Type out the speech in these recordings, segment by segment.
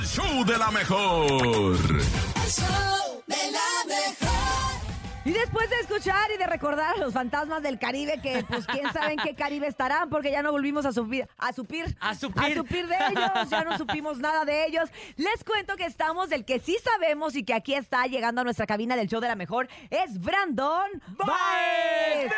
el show de la mejor. El show de la mejor. Y después de escuchar y de recordar a los fantasmas del Caribe, que pues quién sabe en qué Caribe estarán, porque ya no volvimos a subir, a supir, A supir. de ellos, ya no supimos nada de ellos. Les cuento que estamos del que sí sabemos y que aquí está llegando a nuestra cabina del show de la mejor, es Brandon Baez.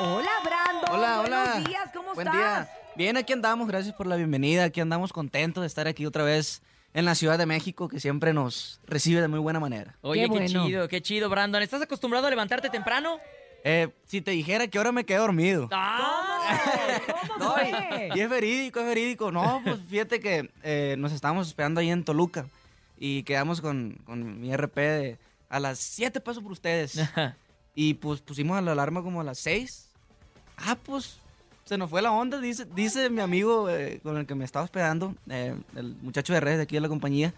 Hola, Brandon. Hola, hola. Buenos días, ¿cómo Buen estás? día. Bien, aquí andamos, gracias por la bienvenida. Aquí andamos contentos de estar aquí otra vez en la Ciudad de México, que siempre nos recibe de muy buena manera. Oye, Qué qué, bueno. chido, qué chido, Brandon. ¿Estás acostumbrado a levantarte temprano? Eh, si te dijera que ahora me quedé dormido. ¡Ah! ¿Cómo No, y, fue? y es verídico, es verídico. No, pues fíjate que eh, nos estábamos esperando ahí en Toluca y quedamos con, con mi RP de a las 7 paso por ustedes. Y pues pusimos la alarma como a las 6. Ah, pues se nos fue la onda, dice, dice mi amigo eh, con el que me estaba hospedando, eh, el muchacho de redes de aquí de la compañía,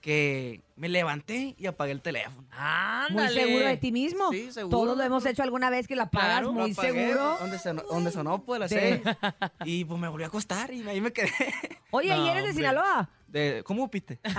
que me levanté y apagué el teléfono. Muy ¡Ándale! seguro de ti mismo. Sí, seguro. Todos lo hemos hecho alguna vez que la pagas Claro, muy apagué, seguro. Donde sonó, donde sonó pues las. 6. Y pues me volví a acostar y ahí me quedé. Oye, ¿y eres de hombre. Sinaloa? De, ¿Cómo piste?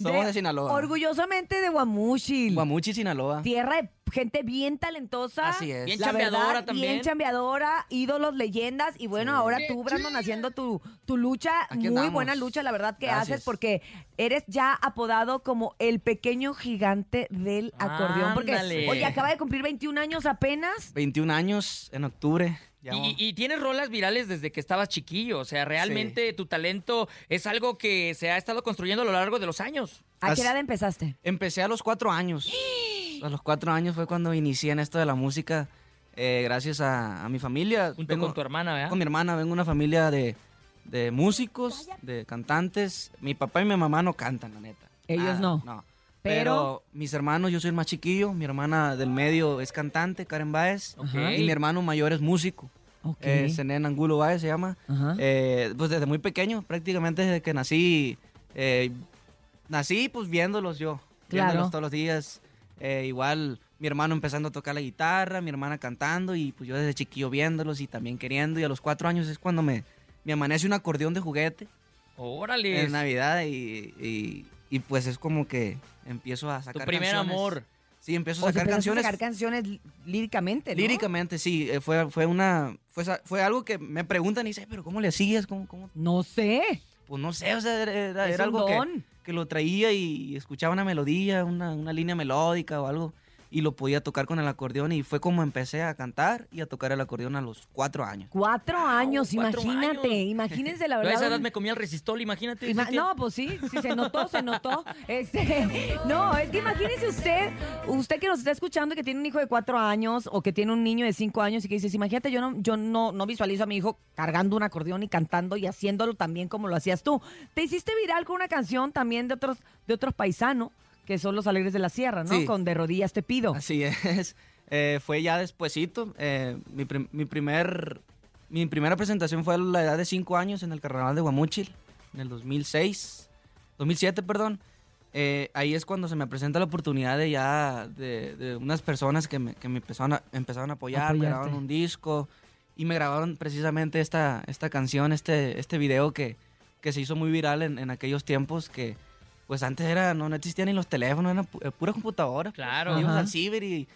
Somos de Sinaloa. Orgullosamente de Guamúchil. Guamuchi, Sinaloa. Tierra de gente bien talentosa. Así es. Bien La chambeadora verdad, también. Bien chambeadora, ídolos, leyendas. Y bueno, Sí. ahora tú, Brandon, haciendo tu, tu lucha, Aquí muy andamos. buena lucha, la verdad que Gracias. haces, porque eres ya apodado como el pequeño gigante del acordeón. Porque, Ándale. oye, acaba de cumplir 21 años apenas. 21 años en octubre. Y, tienes rolas virales desde que estabas chiquillo. O sea, realmente tu talento es algo que se ha estado construyendo a lo largo de los años. ¿A qué edad empezaste? Empecé a los cuatro años. A los cuatro años fue cuando inicié en esto de la música. eh, gracias a, a mi familia. Junto Vengo- con tu hermana, ¿verdad? Con mi hermana, vengo de una familia de, de músicos, de cantantes. Mi papá y mi mamá no cantan, la neta. Ellos Nada, no. No. Pero- Pero, mis hermanos, yo soy el más chiquillo. Mi hermana del medio es cantante, Karen Baez. Ok. Y mi hermano mayor es músico. Ok. Eh, Zenén Angulo Baez se llama. Eh, pues desde muy pequeño, prácticamente desde que nací, eh, nací pues viéndolos yo, Claro. viéndolos todos los días. Eh, igual mi hermano empezando a tocar la guitarra, mi hermana cantando y pues yo desde chiquillo viéndolos y también queriendo. Y a los cuatro años es cuando me, me amanece un acordeón de juguete Órale. en Navidad y, y- y, pues es como que empiezo a Tu sacar primer canciones. amor. Sí, empiezo a sacar empezaste a canciones. sacar canciones lí- líricamente, ¿no? Líricamente, sí, eh, fue, fue una, fue, fue algo que me preguntan y dice, pero ¿cómo le hacías? ¿Cómo, cómo No sé. Pues no sé, o sea, era, era- Es era un algo que, don. Que lo traía y escuchaba una melodía, una, una línea melódica o algo, y lo podía tocar con el acordeón y fue como empecé a cantar y a tocar el acordeón a los cuatro años. Cuatro años, cuatro imagínate, años. imagínense la Yo a verdad. esa edad me comía el resistol, imagínate. Ima- no, pues sí, sí se notó, se notó. Este, no, es que imagínese usted, usted que nos está escuchando que tiene un hijo de cuatro años o que tiene un niño de cinco años y que dices, imagínate, yo no, yo no, no visualizo a mi hijo cargando un acordeón y cantando y haciéndolo también como lo hacías tú. Te hiciste viral con una canción también de otros, de otros paisanos, que son los alegres de la sierra, ¿no? Sí. Con de rodillas te pido. Así es. Eh, fue ya despuesito. eh, mi, prim- mi primer, mi primera presentación fue a la edad de cinco años en el Carnaval de Guamúchil, en el 2006, 2007, perdón. Eh, ahí es cuando se me presenta la oportunidad de ya de, de unas personas que me, que me empezaron, a, empezaron a apoyar, me grabaron un disco y me grabaron precisamente esta, esta canción, este, este video que, que se hizo muy viral en, en aquellos tiempos que pues antes era, no, no existían ni los teléfonos, eran pu- eh, pura computadora. Claro. Ibas Ajá. al ciber y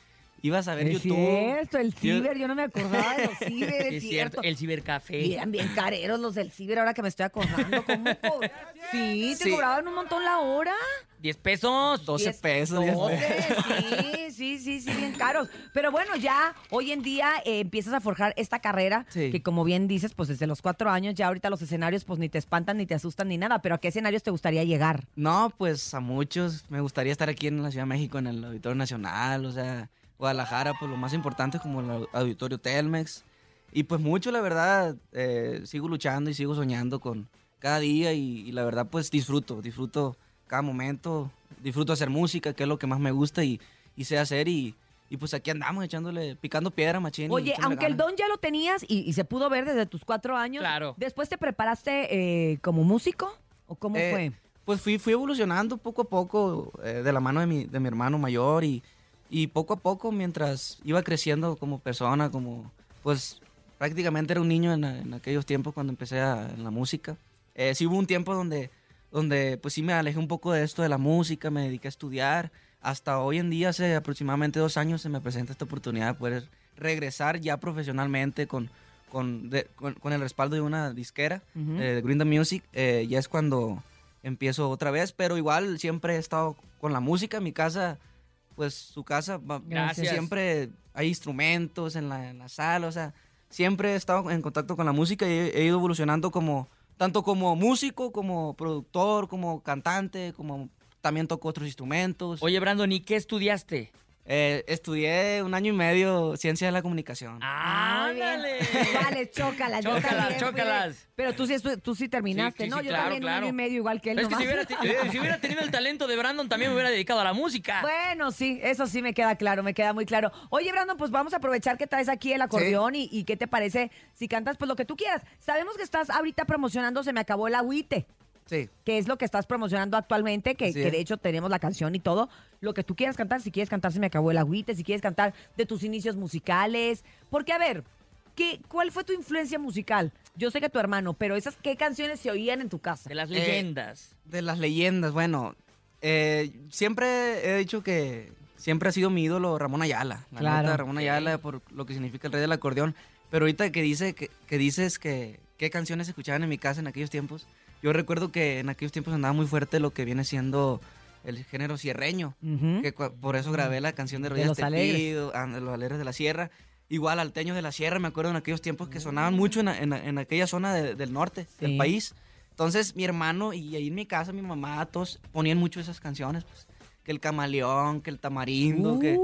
ibas a ver es YouTube. cierto, el ciber, yo no me acordaba de los ciber, Sí, es cierto. El cibercafé. Eran bien careros los del ciber, ahora que me estoy acordando. ¿Cómo Sí, te Sí. cobraban un montón la hora. 10 pesos. 12 Diez- pesos. diez 12, pesos. sí, sí, sí, sí, bien caros. Pero bueno, ya hoy en día eh, empiezas a forjar esta carrera Sí. que como bien dices, pues desde los cuatro años ya ahorita los escenarios pues ni te espantan, ni te asustan, ni nada. Pero ¿a qué escenarios te gustaría llegar? No, pues a muchos. Me gustaría estar aquí en la Ciudad de México, en el Auditorio Nacional, o sea, Guadalajara, pues lo más importante como el Auditorio Telmex. Y pues mucho, la verdad, eh, sigo luchando y sigo soñando con cada día y, y la verdad pues disfruto, disfruto cada momento, disfruto hacer música, que es lo que más me gusta y, y sé hacer y, y pues aquí andamos echándole, picando piedra, machín. y Oye, aunque el ganas. don ya lo tenías y, y se pudo ver desde tus cuatro años, Claro. ¿después te preparaste eh, como músico? ¿O cómo Eh, fue? Pues fui, fui evolucionando poco a poco eh, de la mano de mi, de mi hermano mayor y, y poco a poco mientras iba creciendo como persona, como pues prácticamente era un niño en, en aquellos tiempos cuando empecé a- en la música. Eh, sí hubo un tiempo donde, donde pues sí me alejé un poco de esto de la música, me dediqué a estudiar. Hasta hoy en día, hace aproximadamente dos años, se me presenta esta oportunidad de poder regresar ya profesionalmente con, con, de- con- con el respaldo de una disquera, Ujú. eh, de Green the Music. Eh, ya es cuando empiezo otra vez, pero igual siempre he estado con la música en mi casa. Pues su casa, va- Gracias. siempre hay instrumentos en la, en la sala, o sea, siempre he estado en contacto con la música y he, he ido evolucionando como, tanto como músico, como productor, como cantante, como también toco otros instrumentos. Oye, Brandon, ¿y qué estudiaste? Eh, estudié un año y medio ciencia de la comunicación. Ah, ¡Ándale! Vale, chócalas. Chócalas, chócalas. Pero tú sí, tú sí terminaste, Sí, sí, ¿no? sí, yo claro, también un claro. año y medio igual que él. Es que si hubiera, eh, si hubiera tenido el talento de Brandon, también me hubiera dedicado a la música. Bueno, sí, eso sí me queda claro, me queda muy claro. Oye, Brandon, pues vamos a aprovechar que traes aquí el acordeón y, y qué te parece si cantas pues lo que tú quieras. Sabemos que estás ahorita promocionando Se me acabó el agüite, Sí. que es lo que estás promocionando actualmente, que, de hecho tenemos la canción y todo. Lo que tú quieras cantar, si quieres cantar Se me acabó el agüite, si quieres cantar de tus inicios musicales. Porque, a ver, ¿qué, ¿cuál fue tu influencia musical? Yo sé que tu hermano, pero esas, ¿qué canciones se oían en tu casa? De las Eh, leyendas. De las leyendas, bueno, eh, siempre he dicho que siempre ha sido mi ídolo Ramón Ayala. La Claro. neta, Ramón Ayala por lo que significa el rey del acordeón. Pero ahorita que, dice, que, que dices que qué canciones se escuchaban en mi casa en aquellos tiempos, yo recuerdo que en aquellos tiempos andaba muy fuerte lo que viene siendo el género cierreño. Ujú. que por eso grabé la canción de De Rodillas los Te Alegres. Pido, ah, de los alegres de la sierra. Igual alteños de la sierra, me acuerdo en aquellos tiempos que sonaban mucho en, en- en aquella zona de- del norte Sí. del país. Entonces mi hermano y ahí en mi casa, mi mamá, todos ponían mucho esas canciones. Pues, que el camaleón, que el tamarindo, que,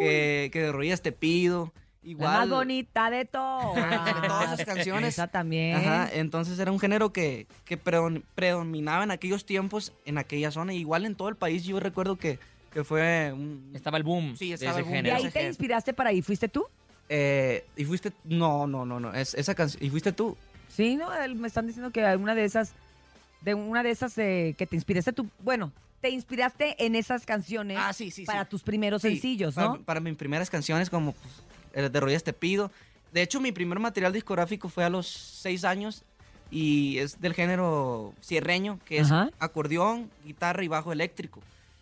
que, que de rodillas te pido. La Igual. más bonita de todas. Ándale, todas esas canciones. Esa también. Ajá, entonces era un género que, que predom- predominaba en aquellos tiempos, en aquella zona. Igual en todo el país, yo recuerdo que, que fue un... Estaba el boom Sí, de estaba ese el boom. ¿Y género. ahí te inspiraste para ahí? ¿Fuiste tú? Eh, y fuiste, no, no, no, no, es, esa canción, y fuiste tú. Sí, ¿no? Él- Me están diciendo que una de esas, de una de esas eh, que te inspiraste tú, bueno, te inspiraste en esas canciones Ah, sí, sí, sí. para tus primeros Sí, sencillos, ¿no? Para mis primeras canciones, como pues, de Rodillas Te Pido. De hecho, mi primer material discográfico fue a los seis años y es del género cierreño, que es acordeón, guitarra y bajo eléctrico.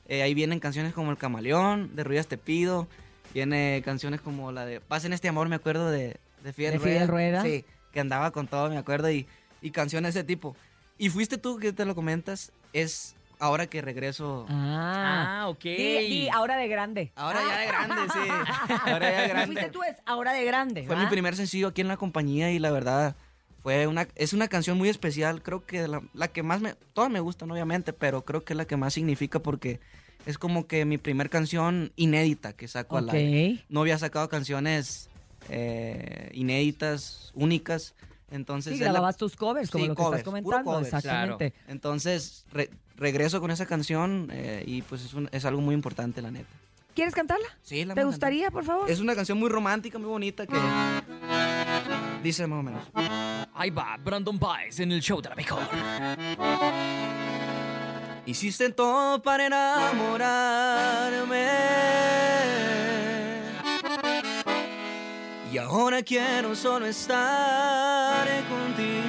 Eh, ahí vienen canciones como El Camaleón, de Rodillas Te Pido, viene canciones como la de Paz en este amor, me acuerdo de, de Fidel, De Fidel Rueda. Sí, que andaba con todo, me acuerdo, y, y canciones de ese tipo. Y fuiste tú que te lo comentas, es ahora que regreso. Ah. Ah, ok. Di, di, ahora de grande. Ahora ya de grande, sí. Ahora ya de grande. Fuiste tú es ahora de grande. Fue ¿va? mi primer sencillo aquí en la compañía y la verdad fue una es una canción muy especial. Creo que la, la que más me todas me gustan obviamente, pero creo que es la que más significa porque es como que mi primer canción inédita que saco al aire. Ok. No había sacado canciones eh, inéditas, únicas. Entonces Sí, es la- grababas tus covers, como Sí, lo que covers, estás puro comentando. covers. Exactamente. entonces re- regreso con esa canción eh, y pues es, un- es algo muy importante la neta. ¿Quieres cantarla? Sí, la ¿Te gustaría, por favor? Es una canción muy romántica, muy bonita que dice más o menos. Ahí va, Brandon Baez en el show de la mejor. Hiciste todo para enamorarme. Ahora quiero solo estar contigo.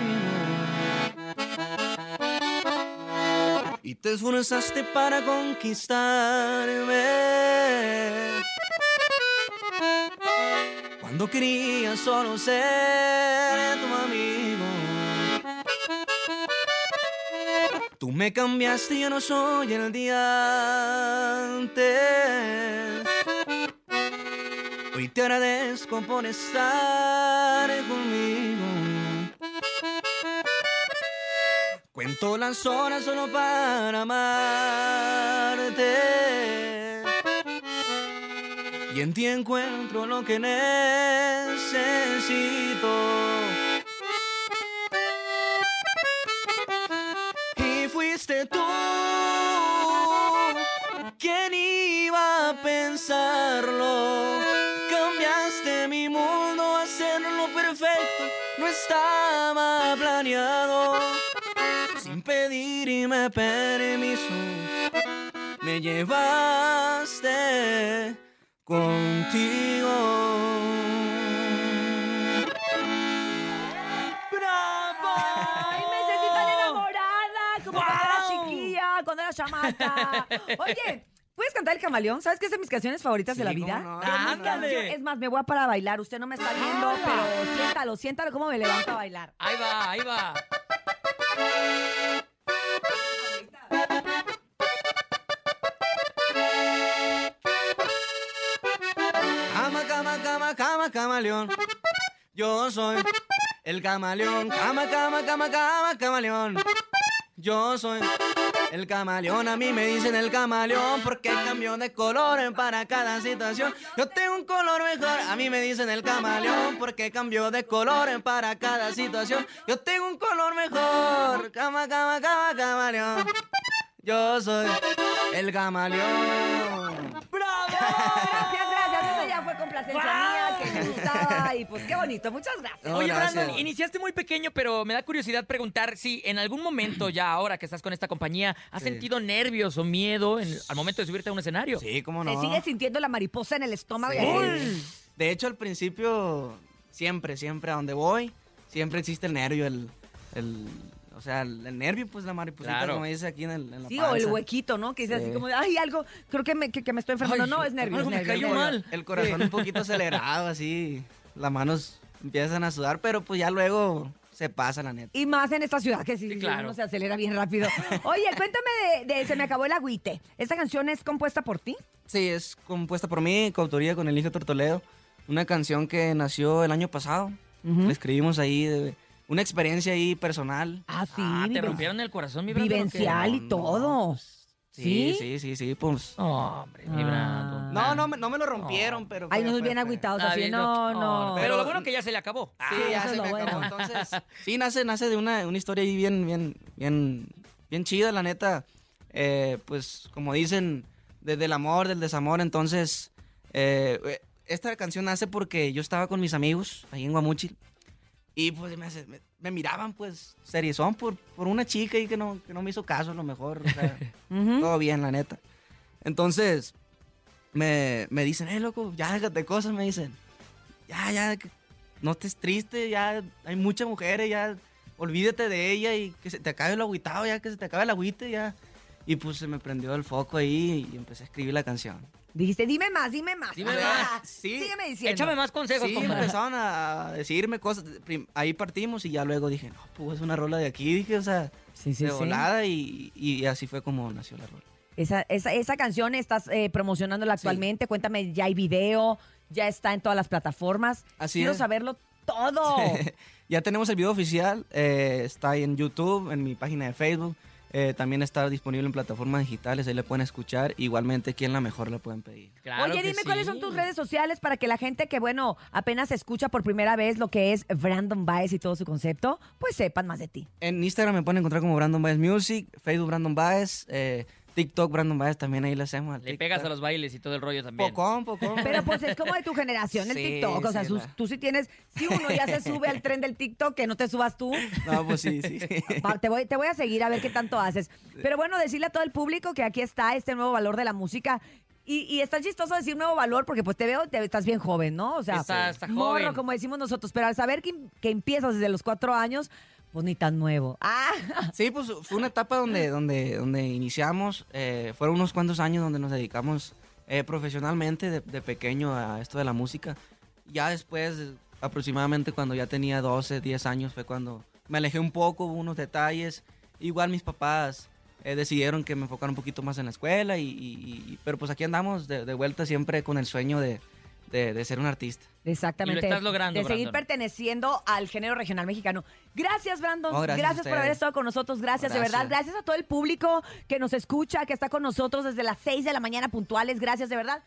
Y te esforzaste para conquistarme. Cuando quería solo ser tu amigo. Tú me cambiaste y ya no soy el día antes. Te agradezco por estar conmigo. Cuento las horas solo para amarte. Y en ti encuentro lo que necesito. Y fuiste tú. ¿Quién iba a pensarlo? Pedirme permiso, me llevaste contigo. ¡Bravo! ¡Ay, me sentí tan como cuando era chiquilla, cuando era chamaca. Oye, ¿puedes cantar el camaleón? ¿Sabes que es de mis canciones favoritas de la vida? no. Es más, me voy a para bailar. Usted no me está viendo, pero siéntalo, siéntalo cómo me levanto a bailar. Ahí va, ahí va. Cama, cama, camaleón. Yo soy el camaleón. Cama, cama, cama, cama, camaleón. Yo soy el camaleón. A mí me dicen el camaleón porque cambio de color para cada situación. Yo tengo un color mejor. A mí me dicen el camaleón porque cambio de color para cada situación. Yo tengo un color mejor. Cama, cama, cama, camaleón. Yo soy el camaleón. Gracias. Fue complacencia mía, que me gustaba. Y pues qué bonito. Muchas gracias. No, Oye, gracias. Brandon, iniciaste muy pequeño, pero me da curiosidad preguntar si en algún momento, ya ahora que estás con esta compañía, has Sí. sentido nervios o miedo en- al momento de subirte a un escenario. Sí, cómo no. sigue sintiendo la mariposa en el estómago. Sí. De hecho, al principio, siempre, siempre a donde voy, siempre existe el nervio, el, el o sea, el, el nervio, pues la mariposita, Claro. como dice aquí en, el, en la Sí, o el huequito, ¿no? Que dice así Sí. como, de, ay, algo, creo que me, que, que me estoy enfermando. Ay, no, es nervio. algo es me nervio, cayó es nervio. mal. El corazón un poquito acelerado, así, las manos empiezan a sudar, pero pues ya luego se pasa, la neta. Y más en esta ciudad que sí, Sí, sí, claro. uno se acelera bien rápido. Oye, cuéntame de, de Se me acabó el agüite. ¿Esta canción es compuesta por ti? Sí, es compuesta por mí, coautoría con Elige Tortoledo, una canción que nació el año pasado. La escribimos ahí, de, una experiencia ahí personal. Ah, sí. Ah, te rompieron el corazón, mi. Vivencial y todo. Sí, ¿Sí? sí, sí, sí, pues... No, hombre, mi Ah. No, no, me- no me lo rompieron, pero... Ay, fue- nos bien agüitados Ah, así. No, no, no. Pero Pero- lo bueno que ya se le acabó. Sí, Sí, ya se me bueno. acabó. Entonces, sí, nace, nace de una, una historia ahí bien, bien, bien, bien chida, la neta. Eh, pues, como dicen, desde el amor, del desamor. Entonces, eh, eh, esta canción nace porque yo estaba con mis amigos ahí en Guamuchil. Y pues me, hace- me- me miraban, pues, seriezón por, por una chica ahí que no, que no me hizo caso, a lo mejor. O sea, Ujú. todo bien, la neta. Entonces, me, me dicen, eh, loco, ya déjate cosas, me dicen. Ya, ya, no estés triste, ya hay muchas mujeres, ya olvídate de ella y que se te acabe el agüitado, ya que se te acabe el agüite, ya. Y pues se me prendió el foco ahí y empecé a escribir la canción. Dijiste, dime más, dime más. Dime Ah, más. Sí. Sígueme diciendo. Échame más consejos, Sí, compadre. empezaron a decirme cosas. Ahí partimos y ya luego dije, no, pues es una rola de aquí, dije, o sea, Sí, sí, de sí. volada y, y así fue como nació la rola. Esa, esa, esa canción estás eh, promocionándola actualmente. Cuéntame, ya hay video, ya está en todas las plataformas. Así Quiero es. saberlo todo. ya tenemos el video oficial, eh, está ahí en YouTube, en mi página de Facebook. Eh, también está disponible en plataformas digitales, ahí le pueden escuchar. Igualmente, quien la mejor la pueden pedir. Claro Oye, dime cuáles son tus redes sociales para que la gente que, bueno, apenas escucha por primera vez lo que es Brandon Baez y todo su concepto, pues sepan más de ti. En Instagram me pueden encontrar como Brandon Baez Music, Facebook Brandon Baez, eh, TikTok Brandon Baez, también ahí le hacemos. Le pegas a los bailes y todo el rollo también. Pocón, pocón. Pero pues es como de tu generación el Sí, TikTok. O sea, sí, sus- la- tú sí tienes, si uno ya se sube al tren del TikTok, que no te subas tú. No, pues sí, sí. Va, te, voy, te voy a seguir a ver qué tanto haces. Pero bueno, decirle a todo el público que aquí está este nuevo valor de la música. Y, y está chistoso decir nuevo valor porque pues te veo, te, estás bien joven, ¿no? O sea, Está- está morro, joven. como decimos nosotros. Pero al saber que, que empiezas desde los cuatro años, pues ni tan nuevo. Ah, Sí, pues fue una etapa donde, donde, donde iniciamos. eh, fueron unos cuantos años donde nos dedicamos eh, profesionalmente de, pequeño a esto de la música. Ya después, aproximadamente cuando ya tenía 12, 10 años, fue cuando me alejé un poco, hubo unos detalles. Igual mis papás eh, decidieron que me enfocara un poquito más en la escuela, y, y- y- pero pues aquí andamos de vuelta siempre con el sueño de, de- de ser un artista. exactamente. Y lo estás logrando, De seguir Brandon. perteneciendo al género regional mexicano. Gracias, Brandon. Oh, gracias por haber estado con nosotros. Gracias, de verdad. Gracias a todo el público que nos escucha, que está con nosotros desde las 6 de la mañana puntuales. Gracias, de verdad.